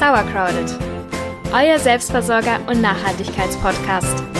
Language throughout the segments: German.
Sauercrowded, euer Selbstversorger und Nachhaltigkeitspodcast.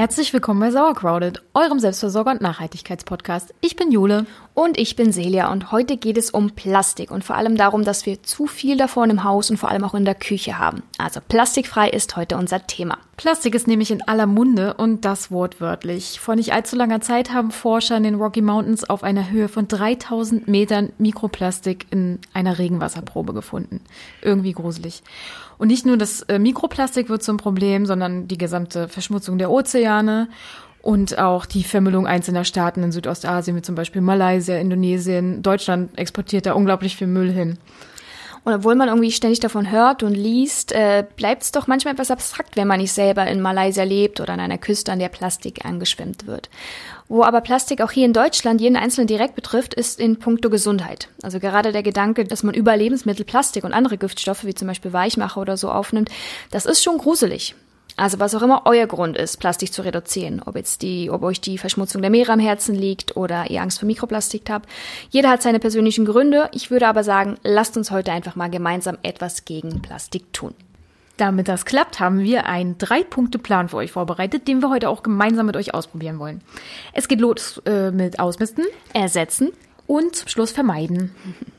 Herzlich willkommen bei Sauercrowded, eurem Selbstversorger und Nachhaltigkeitspodcast. Ich bin Jule. Und ich bin Celia und heute geht es um Plastik und vor allem darum, dass wir zu viel davon im Haus und vor allem auch in der Küche haben. Also plastikfrei ist heute unser Thema. Plastik ist nämlich in aller Munde und das wortwörtlich. Vor nicht allzu langer Zeit haben Forscher in den Rocky Mountains auf einer Höhe von 3000 Metern Mikroplastik in einer Regenwasserprobe gefunden. Irgendwie gruselig. Und nicht nur das äh, Mikroplastik wird zum Problem, sondern die gesamte Verschmutzung der Ozeane und auch die Vermüllung einzelner Staaten in Südostasien, wie zum Beispiel Malaysia, Indonesien. Deutschland exportiert da unglaublich viel Müll hin. Und obwohl man irgendwie ständig davon hört und liest, äh, bleibt es doch manchmal etwas abstrakt, wenn man nicht selber in Malaysia lebt oder an einer Küste, an der Plastik angeschwemmt wird. Wo aber Plastik auch hier in Deutschland jeden Einzelnen direkt betrifft, ist in puncto Gesundheit. Also gerade der Gedanke, dass man über Lebensmittel Plastik und andere Giftstoffe, wie zum Beispiel Weichmacher oder so aufnimmt, das ist schon gruselig. Also was auch immer euer Grund ist, Plastik zu reduzieren, ob jetzt die, ob euch die Verschmutzung der Meere am Herzen liegt oder ihr Angst vor Mikroplastik habt. Jeder hat seine persönlichen Gründe. Ich würde aber sagen, lasst uns heute einfach mal gemeinsam etwas gegen Plastik tun. Damit das klappt, haben wir einen Drei-Punkte-Plan für euch vorbereitet, den wir heute auch gemeinsam mit euch ausprobieren wollen. Es geht los äh, mit Ausmisten, Ersetzen und zum Schluss vermeiden.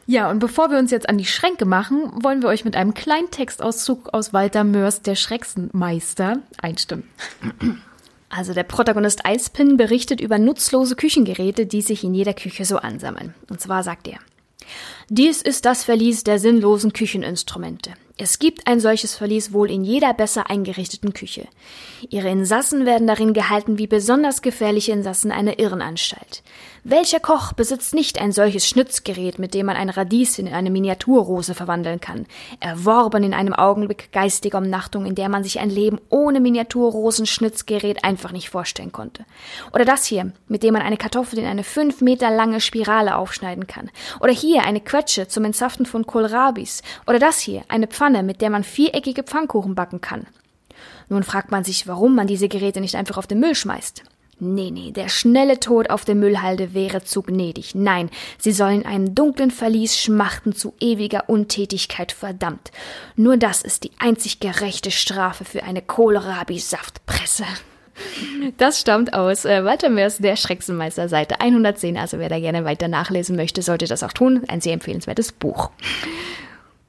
Ja, und bevor wir uns jetzt an die Schränke machen, wollen wir euch mit einem kleinen Textauszug aus Walter Mörs Der Schrecksenmeister einstimmen. Also der Protagonist Eispin berichtet über nutzlose Küchengeräte, die sich in jeder Küche so ansammeln. Und zwar sagt er, dies ist das Verlies der sinnlosen Kücheninstrumente. Es gibt ein solches Verlies wohl in jeder besser eingerichteten Küche. Ihre Insassen werden darin gehalten wie besonders gefährliche Insassen einer Irrenanstalt. Welcher Koch besitzt nicht ein solches Schnitzgerät, mit dem man ein Radies in eine Miniaturrose verwandeln kann, erworben in einem Augenblick geistiger Umnachtung, in der man sich ein Leben ohne Miniaturrosenschnitzgerät einfach nicht vorstellen konnte? Oder das hier, mit dem man eine Kartoffel in eine fünf Meter lange Spirale aufschneiden kann? Oder hier eine Quetsche zum Entsaften von Kohlrabis? Oder das hier, eine Pfanne, mit der man viereckige Pfannkuchen backen kann? Nun fragt man sich, warum man diese Geräte nicht einfach auf den Müll schmeißt. Nee, nee, der schnelle Tod auf der Müllhalde wäre zu gnädig. Nein, sie sollen einem dunklen Verlies schmachten zu ewiger Untätigkeit verdammt. Nur das ist die einzig gerechte Strafe für eine Kohlrabi-Saftpresse. Das stammt aus äh, Walter Mörs Der Schrecksenmeister, Seite 110. Also wer da gerne weiter nachlesen möchte, sollte das auch tun. Ein sehr empfehlenswertes Buch.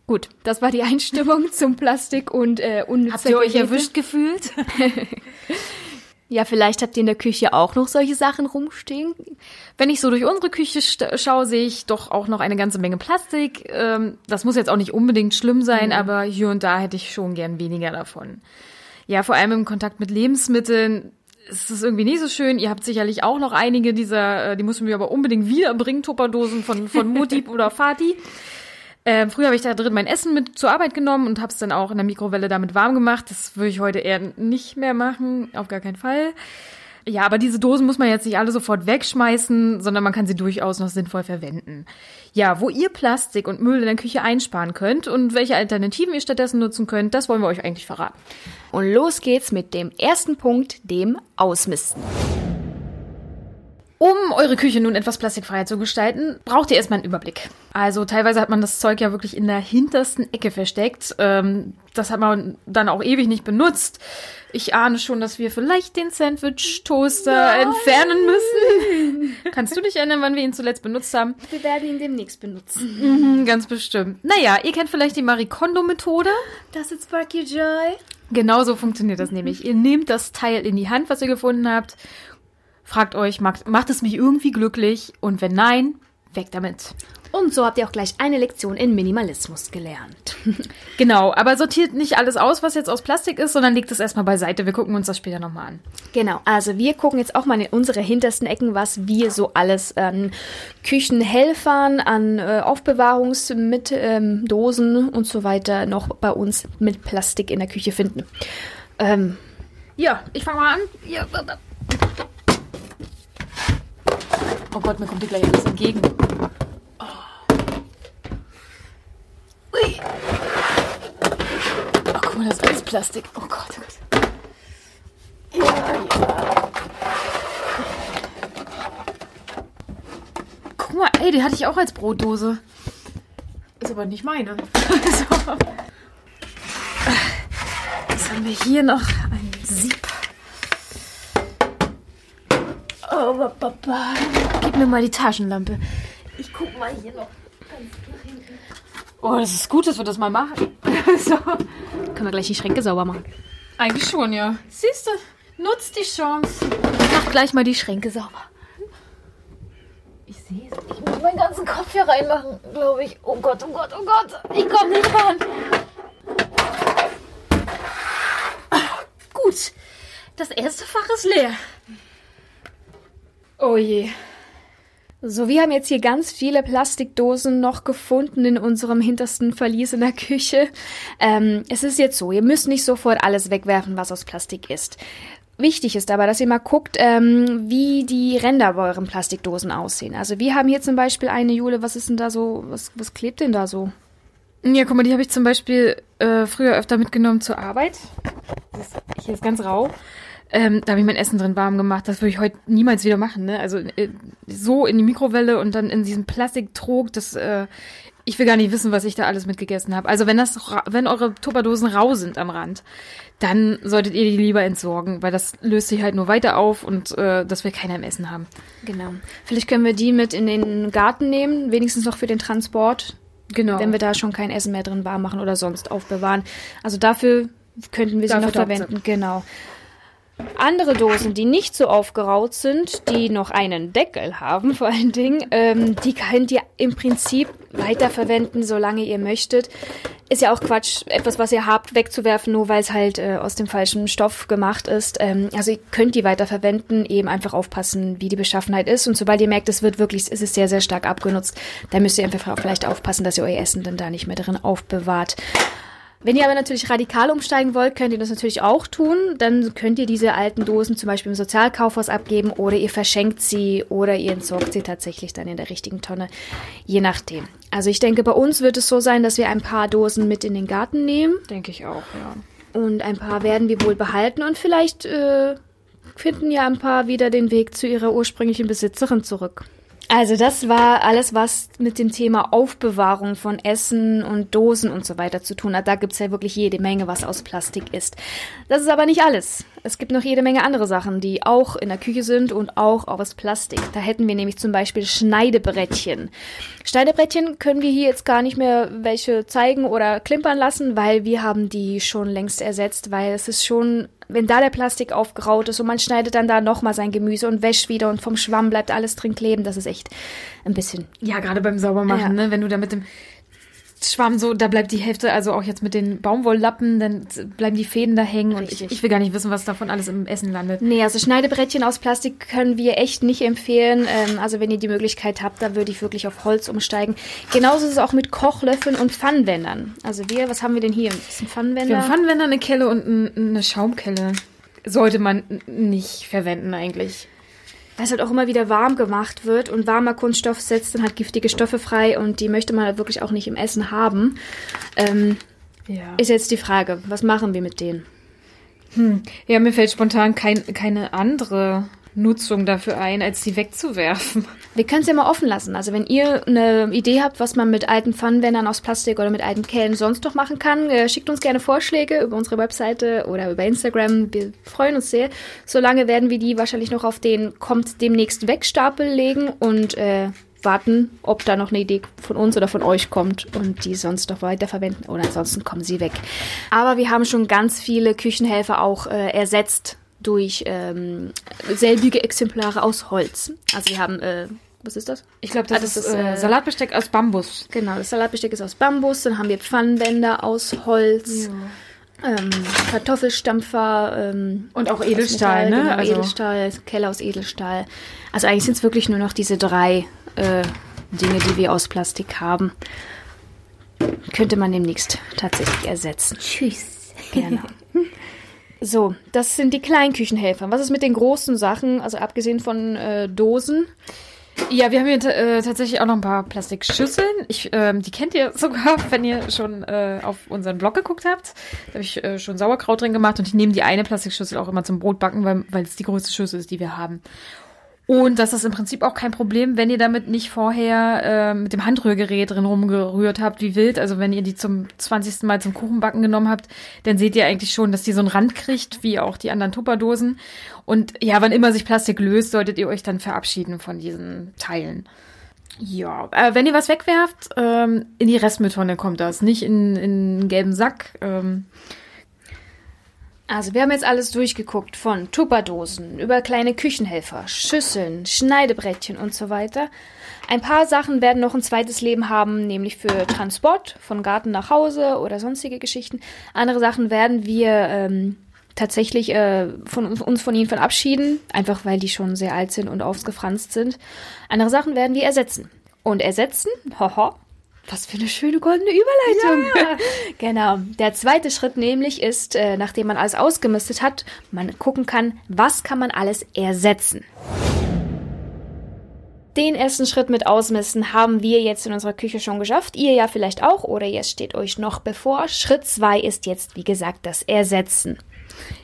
Gut, das war die Einstimmung zum Plastik und äh, Habt ihr euch erwischt gefühlt? Ja, vielleicht habt ihr in der Küche auch noch solche Sachen rumstehen. Wenn ich so durch unsere Küche schaue, sehe ich doch auch noch eine ganze Menge Plastik. Ähm, das muss jetzt auch nicht unbedingt schlimm sein, mhm. aber hier und da hätte ich schon gern weniger davon. Ja, vor allem im Kontakt mit Lebensmitteln ist es irgendwie nicht so schön. Ihr habt sicherlich auch noch einige dieser, äh, die müssen wir aber unbedingt wiederbringen, Tupperdosen von, von Mutti oder Vati. Ähm, früher habe ich da drin mein Essen mit zur Arbeit genommen und habe es dann auch in der Mikrowelle damit warm gemacht. Das würde ich heute eher nicht mehr machen, auf gar keinen Fall. Ja, aber diese Dosen muss man jetzt nicht alle sofort wegschmeißen, sondern man kann sie durchaus noch sinnvoll verwenden. Ja, wo ihr Plastik und Müll in der Küche einsparen könnt und welche Alternativen ihr stattdessen nutzen könnt, das wollen wir euch eigentlich verraten. Und los geht's mit dem ersten Punkt, dem Ausmisten. Um eure Küche nun etwas plastikfreier zu gestalten, braucht ihr erstmal einen Überblick. Also teilweise hat man das Zeug ja wirklich in der hintersten Ecke versteckt. Ähm, das hat man dann auch ewig nicht benutzt. Ich ahne schon, dass wir vielleicht den Sandwich-Toaster entfernen müssen. Kannst du dich erinnern, wann wir ihn zuletzt benutzt haben? Wir werden ihn demnächst benutzen. Mhm, ganz bestimmt. Naja, ihr kennt vielleicht die Marie Kondo-Methode. Does it spark your joy? Genau so funktioniert das nämlich. Ihr nehmt das Teil in die Hand, was ihr gefunden habt, Fragt euch, macht, macht es mich irgendwie glücklich? Und wenn nein, weg damit. Und so habt ihr auch gleich eine Lektion in Minimalismus gelernt. genau, aber sortiert nicht alles aus, was jetzt aus Plastik ist, sondern legt es erstmal beiseite. Wir gucken uns das später nochmal an. Genau, also wir gucken jetzt auch mal in unsere hintersten Ecken, was wir so alles an Küchenhelfern, an äh, Aufbewahrungsdosen ähm, und so weiter noch bei uns mit Plastik in der Küche finden. Ähm, ja, ich fange mal an. Ja, Oh Gott, mir kommt dir gleich alles entgegen. Oh. Ui. Oh, guck mal, das ist alles Plastik. Oh Gott, oh Gott. Ja, ja. Guck mal, ey, die hatte ich auch als Brotdose. Ist aber nicht meine. so. Was haben wir hier noch? Gib mir mal die Taschenlampe. Ich guck mal hier noch. Oh, das ist gut, dass wir das mal machen. so. Können wir gleich die Schränke sauber machen. Eigentlich schon, ja. Siehst du, nutzt die Chance. Mach gleich mal die Schränke sauber. Ich sehe es. Ich muss meinen ganzen Kopf hier reinmachen, glaube ich. Oh Gott, oh Gott, oh Gott. Ich komme nicht ran. Gut. Das erste Fach ist leer. Oh je. So, wir haben jetzt hier ganz viele Plastikdosen noch gefunden in unserem hintersten Verlies in der Küche. Ähm, es ist jetzt so, ihr müsst nicht sofort alles wegwerfen, was aus Plastik ist. Wichtig ist aber, dass ihr mal guckt, ähm, wie die Ränder bei euren Plastikdosen aussehen. Also wir haben hier zum Beispiel eine Jule, was ist denn da so, was, was klebt denn da so? Ja, guck mal, die habe ich zum Beispiel äh, früher öfter mitgenommen zur Arbeit. Das ist, hier ist ganz rau. Ähm, da habe ich mein Essen drin warm gemacht. Das würde ich heute niemals wieder machen. Ne? Also äh, so in die Mikrowelle und dann in diesem Plastiktrog. Das, äh, ich will gar nicht wissen, was ich da alles mitgegessen habe. Also wenn das, wenn eure Tupperdosen rau sind am Rand, dann solltet ihr die lieber entsorgen, weil das löst sich halt nur weiter auf und äh, das will keiner im Essen haben. Genau. Vielleicht können wir die mit in den Garten nehmen, wenigstens noch für den Transport. Genau. Wenn wir da schon kein Essen mehr drin warm machen oder sonst aufbewahren. Also dafür könnten wir sie dafür noch verwenden. Genau. Andere Dosen, die nicht so aufgeraut sind, die noch einen Deckel haben, vor allen Dingen, ähm, die könnt ihr im Prinzip weiterverwenden, solange ihr möchtet. Ist ja auch Quatsch, etwas, was ihr habt, wegzuwerfen, nur weil es halt äh, aus dem falschen Stoff gemacht ist. Ähm, also ihr könnt die weiterverwenden, eben einfach aufpassen, wie die Beschaffenheit ist. Und sobald ihr merkt, es wird wirklich, es sehr, sehr stark abgenutzt, dann müsst ihr einfach vielleicht aufpassen, dass ihr euer Essen dann da nicht mehr drin aufbewahrt. Wenn ihr aber natürlich radikal umsteigen wollt, könnt ihr das natürlich auch tun. Dann könnt ihr diese alten Dosen zum Beispiel im Sozialkaufhaus abgeben oder ihr verschenkt sie oder ihr entsorgt sie tatsächlich dann in der richtigen Tonne, je nachdem. Also ich denke, bei uns wird es so sein, dass wir ein paar Dosen mit in den Garten nehmen. Denke ich auch, ja. Und ein paar werden wir wohl behalten und vielleicht äh, finden ja ein paar wieder den Weg zu ihrer ursprünglichen Besitzerin zurück. Also das war alles, was mit dem Thema Aufbewahrung von Essen und Dosen und so weiter zu tun hat. Da gibt's ja wirklich jede Menge, was aus Plastik ist. Das ist aber nicht alles. Es gibt noch jede Menge andere Sachen, die auch in der Küche sind und auch aus Plastik. Da hätten wir nämlich zum Beispiel Schneidebrettchen. Schneidebrettchen können wir hier jetzt gar nicht mehr welche zeigen oder klimpern lassen, weil wir haben die schon längst ersetzt, weil es ist schon wenn da der Plastik aufgeraut ist und man schneidet dann da nochmal sein Gemüse und wäscht wieder und vom Schwamm bleibt alles drin kleben, das ist echt ein bisschen. Ja, gerade beim Saubermachen, ja. ne? Wenn du da mit dem Schwamm so, da bleibt die Hälfte, also auch jetzt mit den Baumwolllappen, dann bleiben die Fäden da hängen Richtig. und ich, ich, will gar nicht wissen, was davon alles im Essen landet. Nee, also Schneidebrettchen aus Plastik können wir echt nicht empfehlen. Ähm, also wenn ihr die Möglichkeit habt, da würde ich wirklich auf Holz umsteigen. Genauso ist es auch mit Kochlöffeln und Pfannwändern. Also wir, was haben wir denn hier? Das ist ein Pfannwender. Wir haben Pfannwender, eine Kelle und eine Schaumkelle. Sollte man nicht verwenden eigentlich weil es halt auch immer wieder warm gemacht wird und warmer Kunststoff setzt dann halt giftige Stoffe frei und die möchte man halt wirklich auch nicht im Essen haben. Ähm, ja. Ist jetzt die Frage, was machen wir mit denen? Hm. Ja, mir fällt spontan kein, keine andere Nutzung dafür ein, als sie wegzuwerfen. Wir können es ja mal offen lassen. Also wenn ihr eine Idee habt, was man mit alten Pfannenwändern aus Plastik oder mit alten Kellen sonst noch machen kann, äh, schickt uns gerne Vorschläge über unsere Webseite oder über Instagram. Wir freuen uns sehr. Solange werden wir die wahrscheinlich noch auf den kommt demnächst Wegstapel legen und äh, warten, ob da noch eine Idee von uns oder von euch kommt und die sonst noch weiterverwenden oder ansonsten kommen sie weg. Aber wir haben schon ganz viele Küchenhelfer auch äh, ersetzt durch ähm, selbige Exemplare aus Holz. Also wir haben, äh, was ist das? Ich glaube, das, ah, das, ist äh, Salatbesteck aus Bambus. Genau, das Salatbesteck ist aus Bambus. Dann haben wir Pfannenwender aus Holz. Ja. Ähm, Kartoffelstampfer ähm, und auch Edelstahl, Metall, ne? Genau, also Edelstahl, Keller aus Edelstahl. Also eigentlich sind es wirklich nur noch diese drei äh, Dinge, die wir aus Plastik haben. Könnte man demnächst tatsächlich ersetzen. Tschüss. Genau. So, das sind die Kleinküchenhelfer. Was ist mit den großen Sachen, also abgesehen von äh, Dosen? Ja, wir haben hier äh, tatsächlich auch noch ein paar Plastikschüsseln. Ich, ähm, die kennt ihr sogar, wenn ihr schon äh, auf unseren Blog geguckt habt. Da habe ich äh, schon Sauerkraut drin gemacht und ich nehme die eine Plastikschüssel auch immer zum Brotbacken, weil, weil es die größte Schüssel ist, die wir haben. Und das ist im Prinzip auch kein Problem, wenn ihr damit nicht vorher äh, mit dem Handrührgerät drin rumgerührt habt, wie wild. Also wenn ihr die zum 20. Mal zum Kuchenbacken genommen habt, dann seht ihr eigentlich schon, dass die so einen Rand kriegt, wie auch die anderen Tupperdosen. Und ja, wann immer sich Plastik löst, solltet ihr euch dann verabschieden von diesen Teilen. Ja, äh, wenn ihr was wegwerft, ähm, in die Restmülltonne kommt das, nicht in, in einen gelben Sack. Ähm, also wir haben jetzt alles durchgeguckt, von Tupperdosen über kleine Küchenhelfer, Schüsseln, Schneidebrettchen und so weiter. Ein paar Sachen werden noch ein zweites Leben haben, nämlich für Transport von Garten nach Hause oder sonstige Geschichten. Andere Sachen werden wir ähm, tatsächlich äh, von uns von ihnen verabschieden, einfach weil die schon sehr alt sind und ausgefranst sind. Andere Sachen werden wir ersetzen. Und ersetzen, haha, was für eine schöne goldene Überleitung. Ja. genau. Der zweite Schritt nämlich ist, äh, nachdem man alles ausgemistet hat, man gucken kann, was kann man alles ersetzen. Den ersten Schritt mit Ausmisten haben wir jetzt in unserer Küche schon geschafft. Ihr ja vielleicht auch oder jetzt steht euch noch bevor. Schritt zwei ist jetzt, wie gesagt, das Ersetzen.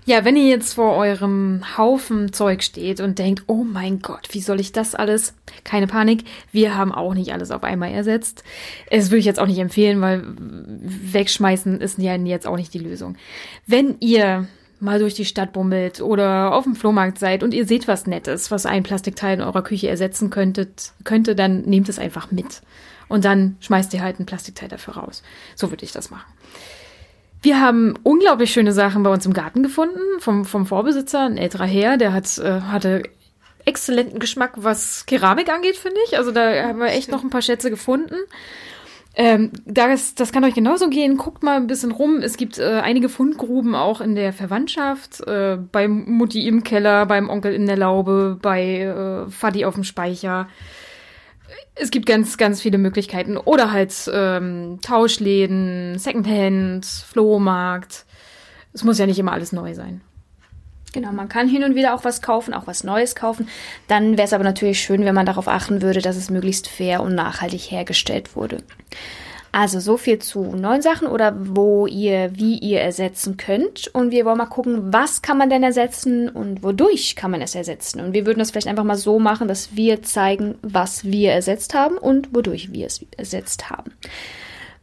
Ja, wenn ihr jetzt vor eurem Haufen Zeug steht und denkt, oh mein Gott, wie soll ich das alles? Keine Panik, wir haben auch nicht alles auf einmal ersetzt. Es würde ich jetzt auch nicht empfehlen, weil wegschmeißen ist ja jetzt auch nicht die Lösung. Wenn ihr mal durch die Stadt bummelt oder auf dem Flohmarkt seid und ihr seht was Nettes, was ein Plastikteil in eurer Küche ersetzen könntet, könnte, dann nehmt es einfach mit. Und dann schmeißt ihr halt ein Plastikteil dafür raus. So würde ich das machen. Wir haben unglaublich schöne Sachen bei uns im Garten gefunden vom, vom Vorbesitzer, ein älterer Herr, der hat, äh, hatte exzellenten Geschmack, was Keramik angeht, finde ich. Also da haben wir echt noch ein paar Schätze gefunden. Ähm, das, das kann euch genauso gehen. Guckt mal ein bisschen rum. Es gibt äh, einige Fundgruben auch in der Verwandtschaft. Äh, bei Mutti im Keller, beim Onkel in der Laube, bei äh, Fadi auf dem Speicher. Es gibt ganz, ganz viele Möglichkeiten. Oder halt ähm, Tauschläden, Secondhand, Flohmarkt. Es muss ja nicht immer alles neu sein. Genau, man kann hin und wieder auch was kaufen, auch was Neues kaufen. Dann wäre es aber natürlich schön, wenn man darauf achten würde, dass es möglichst fair und nachhaltig hergestellt wurde. Also so viel zu neuen Sachen oder wo ihr, wie ihr ersetzen könnt. Und wir wollen mal gucken, was kann man denn ersetzen und wodurch kann man es ersetzen. Und wir würden das vielleicht einfach mal so machen, dass wir zeigen, was wir ersetzt haben und wodurch wir es ersetzt haben.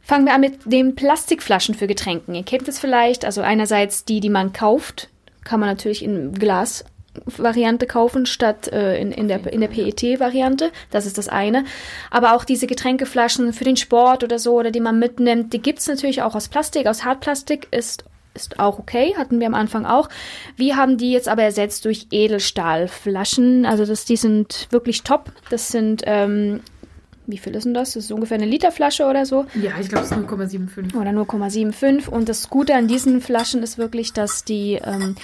Fangen wir an mit den Plastikflaschen für Getränken. Ihr kennt es vielleicht, also einerseits die, die man kauft, kann man natürlich in Glas Variante kaufen statt äh, in, in der, in der PET-Variante. Das ist das eine. Aber auch diese Getränkeflaschen für den Sport oder so, oder die man mitnimmt, die gibt's natürlich auch aus Plastik, aus Hartplastik ist ist auch okay, hatten wir am Anfang auch. Wir haben die jetzt aber ersetzt durch Edelstahlflaschen. Also das, die sind wirklich top. Das sind ähm, wie viel ist denn das? Das ist ungefähr eine Literflasche oder so. Ja, ich glaube, es ist 0,75. Oder 0,75. Und das Gute an diesen Flaschen ist wirklich, dass die ähm,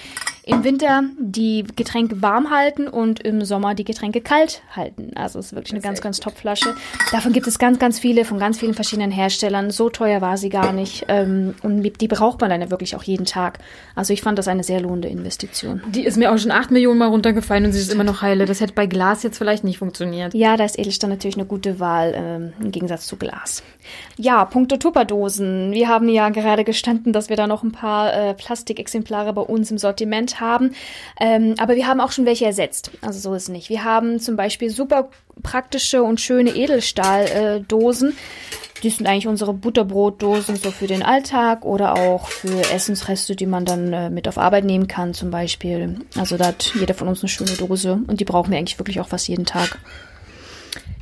im Winter die Getränke warm halten und im Sommer die Getränke kalt halten. Also es ist wirklich eine ganz, ganz top Flasche. Davon gibt es ganz, ganz viele von ganz vielen verschiedenen Herstellern. So teuer war sie gar nicht. Ähm, und die braucht man dann ja wirklich auch jeden Tag. Also ich fand das eine sehr lohnende Investition. Die ist mir auch schon acht Millionen Mal runtergefallen und sie ist immer noch heile. Das hätte bei Glas jetzt vielleicht nicht funktioniert. Ja, da ist Edelstahl natürlich eine gute Wahl ähm, im Gegensatz zu Glas. Ja, Punkte Tupperdosen. Wir haben ja gerade gestanden, dass wir da noch ein paar äh, Plastikexemplare bei uns im Sortiment haben. Ähm, aber wir haben auch schon welche ersetzt. Also so ist es nicht. Wir haben zum Beispiel super praktische und schöne Edelstahldosen. Äh, die sind eigentlich unsere Butterbrotdosen so für den Alltag oder auch für Essensreste, die man dann äh, mit auf Arbeit nehmen kann zum Beispiel. Also da hat jeder von uns eine schöne Dose und die brauchen wir eigentlich wirklich auch fast jeden Tag.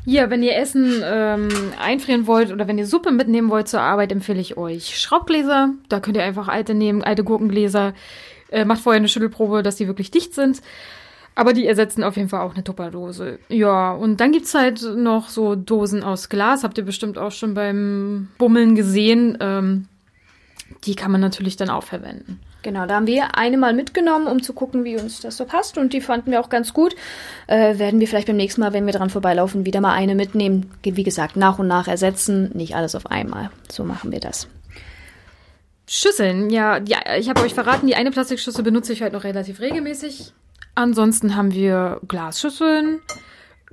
Ja, wenn ihr Essen ähm, einfrieren wollt oder wenn ihr Suppe mitnehmen wollt zur Arbeit, empfehle ich euch Schraubgläser. Da könnt ihr einfach alte nehmen, alte Gurkengläser. Äh, macht vorher eine Schüttelprobe, dass die wirklich dicht sind. Aber die ersetzen auf jeden Fall auch eine Tupperdose. Ja, und dann gibt's halt noch so Dosen aus Glas. Habt ihr bestimmt auch schon beim Bummeln gesehen. Ähm, die kann man natürlich dann auch verwenden. Genau, da haben wir eine mal mitgenommen, um zu gucken, wie uns das so passt. Und die fanden wir auch ganz gut. Äh, werden wir vielleicht beim nächsten Mal, wenn wir dran vorbeilaufen, wieder mal eine mitnehmen. Wie gesagt, nach und nach ersetzen, nicht alles auf einmal. So machen wir das. Schüsseln, ja, die, ich habe euch verraten, die eine Plastikschüssel benutze ich halt noch relativ regelmäßig. Ansonsten haben wir Glasschüsseln,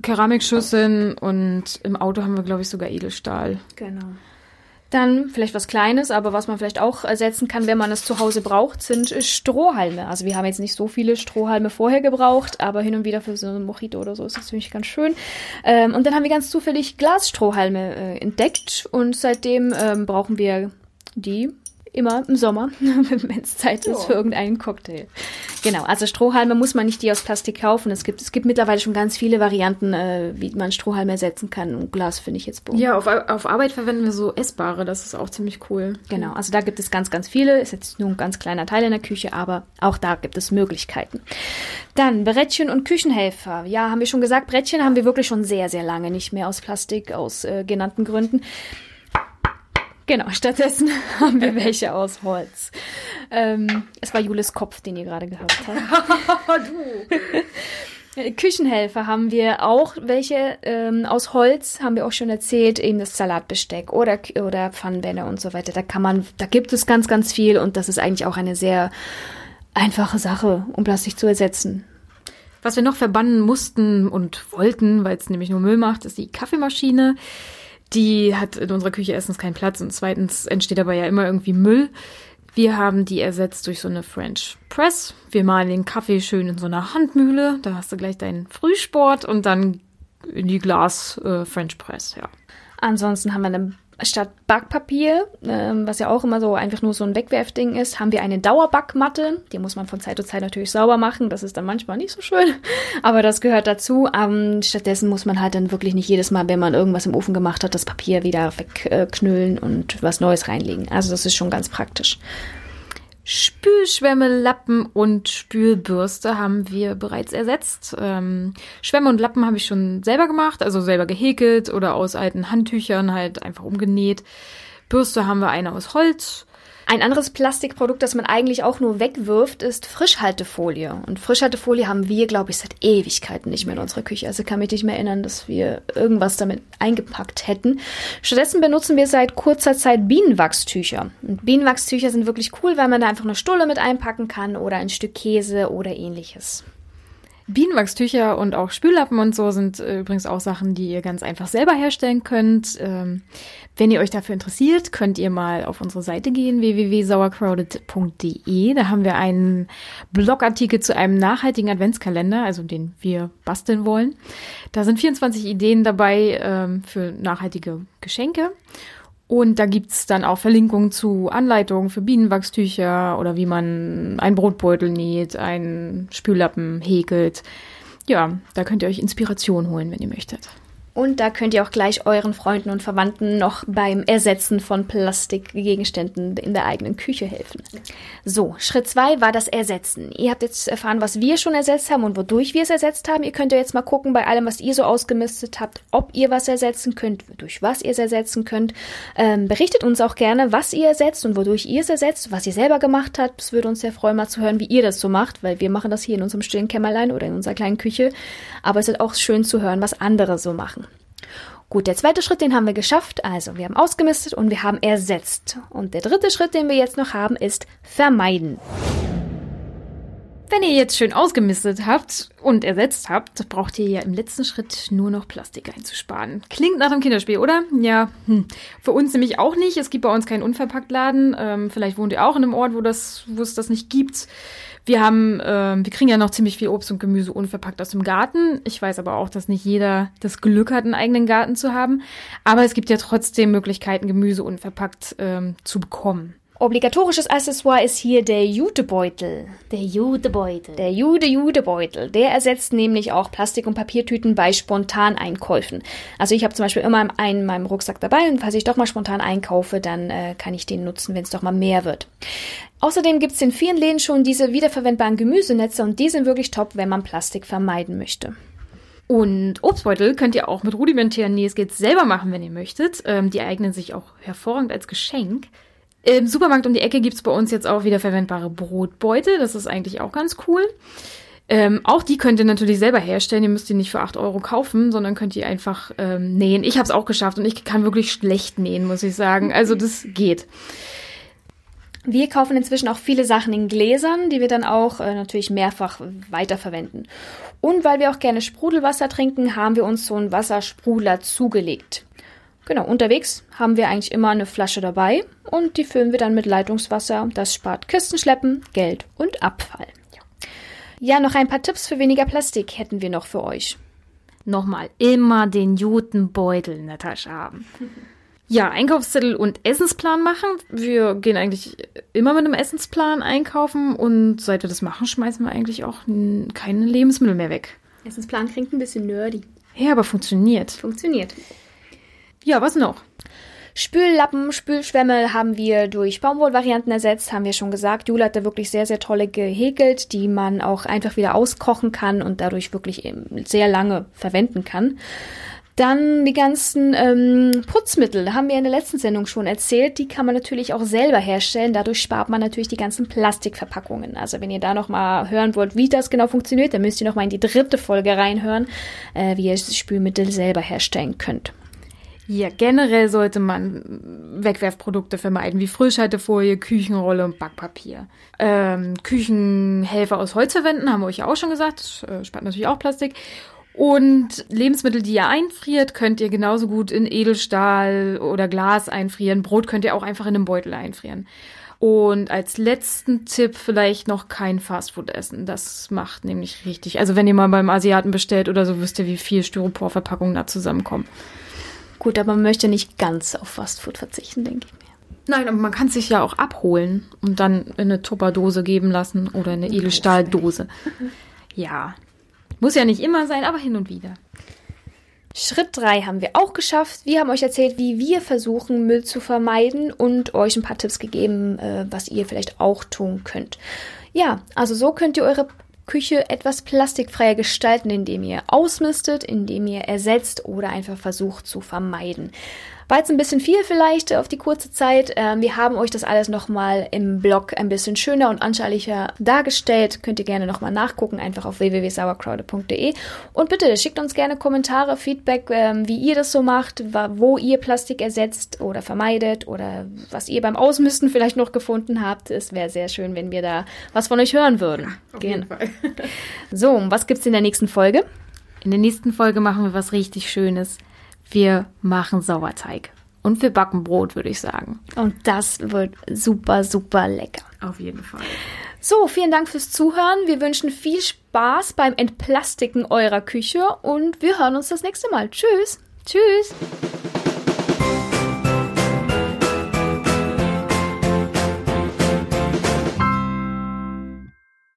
Keramikschüsseln und im Auto haben wir, glaube ich, sogar Edelstahl. Genau. Dann vielleicht was Kleines, aber was man vielleicht auch ersetzen kann, wenn man es zu Hause braucht, sind Strohhalme. Also wir haben jetzt nicht so viele Strohhalme vorher gebraucht, aber hin und wieder für so ein Mojito oder so ist das natürlich ganz schön. Ähm, und dann haben wir ganz zufällig Glasstrohhalme äh, entdeckt und seitdem ähm, brauchen wir die immer im Sommer, wenn es Zeit ist für irgendeinen Cocktail. Genau, also Strohhalme muss man nicht die aus Plastik kaufen. Es gibt, es gibt mittlerweile schon ganz viele Varianten, äh, wie man Strohhalme ersetzen kann. Und Glas finde ich jetzt boom. Ja, auf, auf Arbeit verwenden wir so essbare, das ist auch ziemlich cool. Genau, also da gibt es ganz, ganz viele. Ist jetzt nur ein ganz kleiner Teil in der Küche, aber auch da gibt es Möglichkeiten. Dann Brettchen und Küchenhelfer. Ja, haben wir schon gesagt, Brettchen haben wir wirklich schon sehr, sehr lange nicht mehr aus Plastik, aus äh, genannten Gründen. Genau, stattdessen haben wir welche aus Holz. Ähm, es war Julis Kopf, den ihr gerade gehört habt. du. Küchenhelfer haben wir auch welche ähm, aus Holz, haben wir auch schon erzählt, eben das Salatbesteck oder, oder Pfannenwände und so weiter. Da kann man, da gibt es ganz, ganz viel und das ist eigentlich auch eine sehr einfache Sache, um Plastik zu ersetzen. Was wir noch verbannen mussten und wollten, weil es nämlich nur Müll macht, ist die Kaffeemaschine. Die hat in unserer Küche erstens keinen Platz und zweitens entsteht dabei ja immer irgendwie Müll. Wir haben die ersetzt durch so eine French Press. Wir malen den Kaffee schön in so einer Handmühle. Da hast du gleich deinen Frühsport und dann in die Glas äh, French Press, ja. Ansonsten haben wir eine statt Backpapier, ähm, was ja auch immer so einfach nur so ein Wegwerfding ist, haben wir eine Dauerbackmatte. Die muss man von Zeit zu Zeit natürlich sauber machen. Das ist dann manchmal nicht so schön, aber das gehört dazu. Ähm, stattdessen muss man halt dann wirklich nicht jedes Mal, wenn man irgendwas im Ofen gemacht hat, das Papier wieder wegknüllen und was Neues reinlegen. Also das ist schon ganz praktisch. Spülschwämme, Lappen und Spülbürste haben wir bereits ersetzt. Ähm, Schwämme und Lappen habe ich schon selber gemacht, also selber gehäkelt oder aus alten Handtüchern halt einfach umgenäht. Bürste haben wir eine aus Holz ein anderes Plastikprodukt, das man eigentlich auch nur wegwirft, ist Frischhaltefolie. Und Frischhaltefolie haben wir, glaube ich, seit Ewigkeiten nicht mehr in unserer Küche. Also kann mich nicht mehr erinnern, dass wir irgendwas damit eingepackt hätten. Stattdessen benutzen wir seit kurzer Zeit Bienenwachstücher. Und Bienenwachstücher sind wirklich cool, weil man da einfach eine Stulle mit einpacken kann oder ein Stück Käse oder ähnliches. Bienenwachstücher und auch Spüllappen und so sind äh, übrigens auch Sachen, die ihr ganz einfach selber herstellen könnt. Ähm, wenn ihr euch dafür interessiert, könnt ihr mal auf unsere Seite gehen, www.sauercrowded.de. Da haben wir einen Blogartikel zu einem nachhaltigen Adventskalender, also den wir basteln wollen. Da sind 24 Ideen dabei ähm, für nachhaltige Geschenke. Und da gibt's dann auch Verlinkungen zu Anleitungen für Bienenwachstücher oder wie man einen Brotbeutel näht, einen Spüllappen häkelt. Ja, da könnt ihr euch Inspiration holen, wenn ihr möchtet. Und da könnt ihr auch gleich euren Freunden und Verwandten noch beim Ersetzen von Plastikgegenständen in der eigenen Küche helfen. So, Schritt zwei war das Ersetzen. Ihr habt jetzt erfahren, was wir schon ersetzt haben und wodurch wir es ersetzt haben. Ihr könnt ja jetzt mal gucken bei allem, was ihr so ausgemistet habt, ob ihr was ersetzen könnt, durch was ihr es ersetzen könnt. Ähm, berichtet uns auch gerne, was ihr ersetzt und wodurch ihr es ersetzt, was ihr selber gemacht habt. Es würde uns sehr freuen, mal zu hören, wie ihr das so macht, weil wir machen das hier in unserem stillen Kämmerlein oder in unserer kleinen Küche. Aber es ist auch schön zu hören, was andere so machen. Gut, der zweite Schritt, den haben wir geschafft. Also wir haben ausgemistet und wir haben ersetzt. Und der dritte Schritt, den wir jetzt noch haben, ist vermeiden. Wenn ihr jetzt schön ausgemistet habt und ersetzt habt, braucht ihr ja im letzten Schritt nur noch Plastik einzusparen. Klingt nach einem Kinderspiel, oder? Ja, hm. für uns nämlich auch nicht. Es gibt bei uns keinen Unverpacktladen. Ähm, vielleicht wohnt ihr auch in einem Ort, wo, das, wo es das nicht gibt. Wir haben, äh, wir kriegen ja noch ziemlich viel Obst und Gemüse unverpackt aus dem Garten. Ich weiß aber auch, dass nicht jeder das Glück hat, einen eigenen Garten zu haben. Aber es gibt ja trotzdem Möglichkeiten, Gemüse unverpackt ähm, zu bekommen. Obligatorisches Accessoire ist hier der Jutebeutel. Der Jutebeutel. Der Jude-Jude-Beutel. Der ersetzt nämlich auch Plastik- und Papiertüten bei Spontaneinkäufen. Also ich habe zum Beispiel immer einen in meinem Rucksack dabei und falls ich doch mal spontan einkaufe, dann äh, kann ich den nutzen, wenn es doch mal mehr wird. Außerdem gibt es in vielen Läden schon diese wiederverwendbaren Gemüsenetze und die sind wirklich top, wenn man Plastik vermeiden möchte. Und Obstbeutel könnt ihr auch mit rudimentären Nähskits selber machen, wenn ihr möchtet. Ähm, die eignen sich auch hervorragend als Geschenk. Im Supermarkt um die Ecke gibt's bei uns jetzt auch wieder verwendbare Brotbeutel. Das ist eigentlich auch ganz cool. Ähm, auch die könnt ihr natürlich selber herstellen. Ihr müsst die nicht für 8 Euro kaufen, sondern könnt ihr einfach ähm, nähen. Ich habe es auch geschafft und ich kann wirklich schlecht nähen, muss ich sagen. Also das geht. Wir kaufen inzwischen auch viele Sachen in Gläsern, die wir dann auch äh, natürlich mehrfach weiterverwenden. Und weil wir auch gerne Sprudelwasser trinken, haben wir uns so einen Wassersprudler zugelegt. Genau, unterwegs haben wir eigentlich immer eine Flasche dabei und die füllen wir dann mit Leitungswasser. Das spart Kistenschleppen, Geld und Abfall. Ja, noch ein paar Tipps für weniger Plastik hätten wir noch für euch. Nochmal, immer den Jutenbeutel in der Tasche haben. Ja, Einkaufszettel und Essensplan machen. Wir gehen eigentlich immer mit einem Essensplan einkaufen und seit wir das machen, schmeißen wir eigentlich auch keine Lebensmittel mehr weg. Essensplan klingt ein bisschen nerdy. Ja, aber funktioniert. Funktioniert. Ja, was noch? Spüllappen, Spülschwämme haben wir durch Baumwollvarianten ersetzt, haben wir schon gesagt. Jule hat da wirklich sehr, sehr tolle gehäkelt, die man auch einfach wieder auskochen kann und dadurch wirklich sehr lange verwenden kann. Dann die ganzen ähm, Putzmittel, haben wir in der letzten Sendung schon erzählt. Die kann man natürlich auch selber herstellen. Dadurch spart man natürlich die ganzen Plastikverpackungen. Also wenn ihr da noch mal hören wollt, wie das genau funktioniert, dann müsst ihr noch mal in die dritte Folge reinhören, äh, wie ihr Spülmittel selber herstellen könnt. Ja, generell sollte man Wegwerfprodukte vermeiden, wie Frischhaltefolie, Küchenrolle und Backpapier. Ähm, Küchenhelfer aus Holz verwenden, haben wir euch ja auch schon gesagt. Das äh, spart natürlich auch Plastik. Und Lebensmittel, die ihr einfriert, könnt ihr genauso gut in Edelstahl oder Glas einfrieren. Brot könnt ihr auch einfach in einem Beutel einfrieren. Und als letzten Tipp vielleicht noch kein Fastfood essen. Das macht nämlich richtig. Also wenn ihr mal beim Asiaten bestellt oder so, wisst ihr, wie viel Styroporverpackungen da zusammenkommen. Gut, aber man möchte nicht ganz auf Fastfood verzichten, denke ich mir. Nein, aber man kann sich ja auch abholen und dann in eine Tupperdose geben lassen oder in eine Edelstahldose. Ja, muss ja nicht immer sein, aber hin und wieder. Schritt 3 haben wir auch geschafft. Wir haben euch erzählt, wie wir versuchen, Müll zu vermeiden und euch ein paar Tipps gegeben, äh, was ihr vielleicht auch tun könnt. Ja, also so könnt ihr eure Küche etwas plastikfreier gestalten, indem ihr ausmistet, indem ihr ersetzt oder einfach versucht zu vermeiden. War jetzt ein bisschen viel vielleicht auf die kurze Zeit. Ähm, wir haben euch das alles nochmal im Blog ein bisschen schöner und anschaulicher dargestellt. Könnt ihr gerne nochmal nachgucken, einfach auf www.sauerkraude.de. Und bitte schickt uns gerne Kommentare, Feedback, ähm, wie ihr das so macht, wo ihr Plastik ersetzt oder vermeidet oder was ihr beim Ausmisten vielleicht noch gefunden habt. Es wäre sehr schön, wenn wir da was von euch hören würden. Auf jeden Fall. so, was gibt's in der nächsten Folge? In der nächsten Folge machen wir was richtig Schönes. Wir machen Sauerteig. Und wir backen Brot, würde ich sagen. Und das wird super, super lecker. Auf jeden Fall. So, vielen Dank fürs Zuhören. Wir wünschen viel Spaß beim Entplastiken eurer Küche und wir hören uns das nächste Mal. Tschüss. Tschüss.